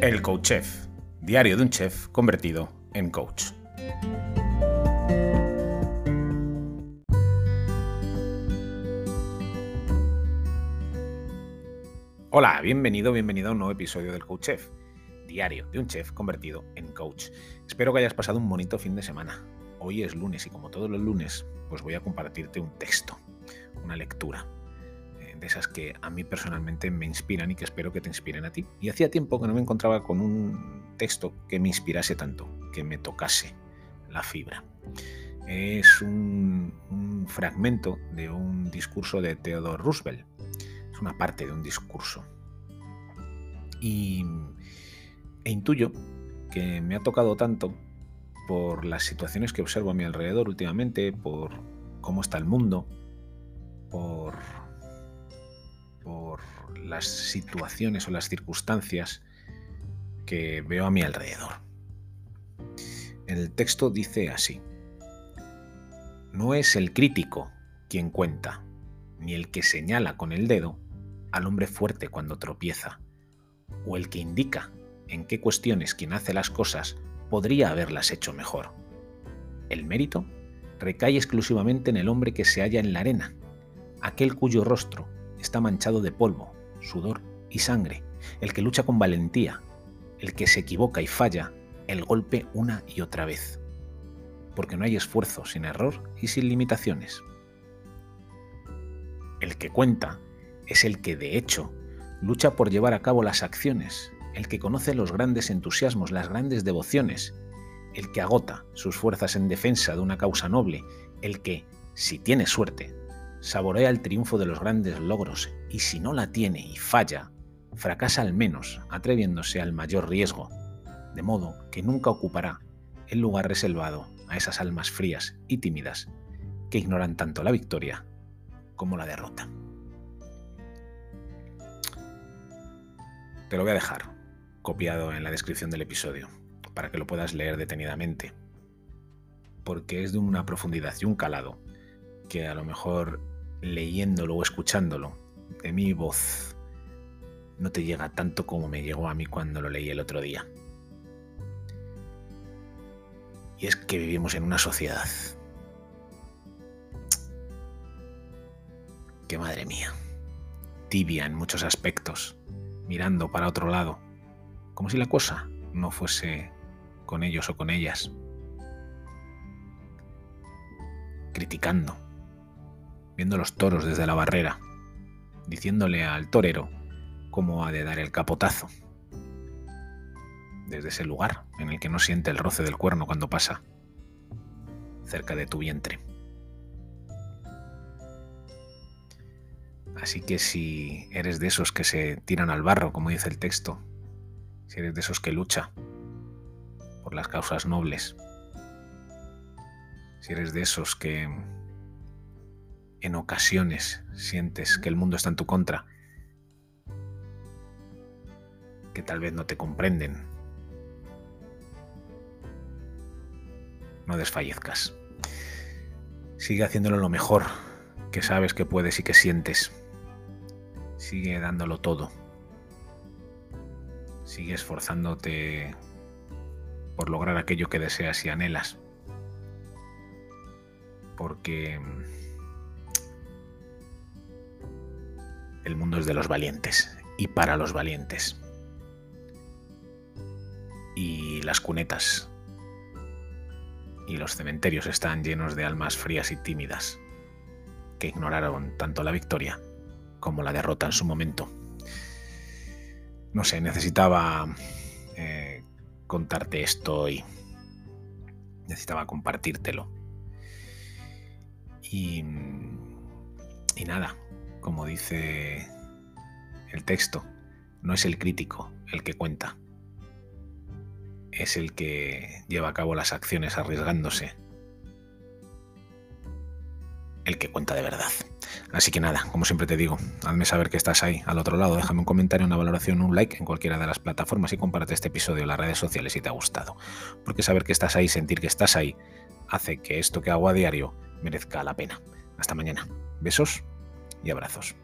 El Coach Chef, diario de un chef convertido en coach. Hola, bienvenido, bienvenido a un nuevo episodio del Coach Chef, diario de un chef convertido en coach. Espero que hayas pasado un bonito fin de semana. Hoy es lunes y como todos los lunes, pues voy a compartirte un texto, una lectura esas que a mí personalmente me inspiran y que espero que te inspiren a ti. Y hacía tiempo que no me encontraba con un texto que me inspirase tanto, que me tocase la fibra. Es un, fragmento de un discurso de Theodore Roosevelt. Es una parte de un discurso. Y, e intuyo que me ha tocado tanto por las situaciones que observo a mi alrededor últimamente, por cómo está el mundo, por por las situaciones o las circunstancias que veo a mi alrededor. El texto dice así, no es el crítico quien cuenta, ni el que señala con el dedo al hombre fuerte cuando tropieza, o el que indica en qué cuestiones quien hace las cosas podría haberlas hecho mejor. El mérito recae exclusivamente en el hombre que se halla en la arena, aquel cuyo rostro está manchado de polvo, sudor y sangre, el que lucha con valentía, el que se equivoca y falla el golpe una y otra vez, porque no hay esfuerzo sin error y sin limitaciones. El que cuenta es el que, de hecho, lucha por llevar a cabo las acciones, el que conoce los grandes entusiasmos, las grandes devociones, el que agota sus fuerzas en defensa de una causa noble, el que, si tiene suerte, saborea el triunfo de los grandes logros y si no la tiene y falla, fracasa al menos atreviéndose al mayor riesgo, de modo que nunca ocupará el lugar reservado a esas almas frías y tímidas que ignoran tanto la victoria como la derrota. Te lo voy a dejar copiado en la descripción del episodio para que lo puedas leer detenidamente, porque es de una profundidad y un calado que a lo mejor leyéndolo o escuchándolo de mi voz no te llega tanto como me llegó a mí cuando lo leí el otro día. Y es que vivimos en una sociedad. Que madre mía, tibia en muchos aspectos, mirando para otro lado, como si la cosa no fuese con ellos o con ellas, criticando viendo los toros desde la barrera, diciéndole al torero cómo ha de dar el capotazo. Desde ese lugar en el que no siente el roce del cuerno cuando pasa, cerca de tu vientre. Así que si eres de esos que se tiran al barro, como dice el texto, si eres de esos que lucha por las causas nobles, si eres de esos que en ocasiones sientes que el mundo está en tu contra, que tal vez no te comprenden. No desfallezcas. Sigue haciéndolo lo mejor que sabes que puedes y que sientes. Sigue dándolo todo. Sigue esforzándote por lograr aquello que deseas y anhelas. Porque El mundo es de los valientes y para los valientes. Y las cunetas y los cementerios están llenos de almas frías y tímidas que ignoraron tanto la victoria como la derrota en su momento. No sé, necesitaba eh, contarte esto hoy. Necesitaba compartírtelo. Y, y nada, como dice el texto, no es el crítico el que cuenta, es el que lleva a cabo las acciones arriesgándose, el que cuenta de verdad. Así que nada, como siempre te digo, hazme saber que estás ahí al otro lado, déjame un comentario, una valoración, un like en cualquiera de las plataformas y comparte este episodio en las redes sociales si te ha gustado. Porque saber que estás ahí, sentir que estás ahí, hace que esto que hago a diario merezca la pena. Hasta mañana. Besos y abrazos.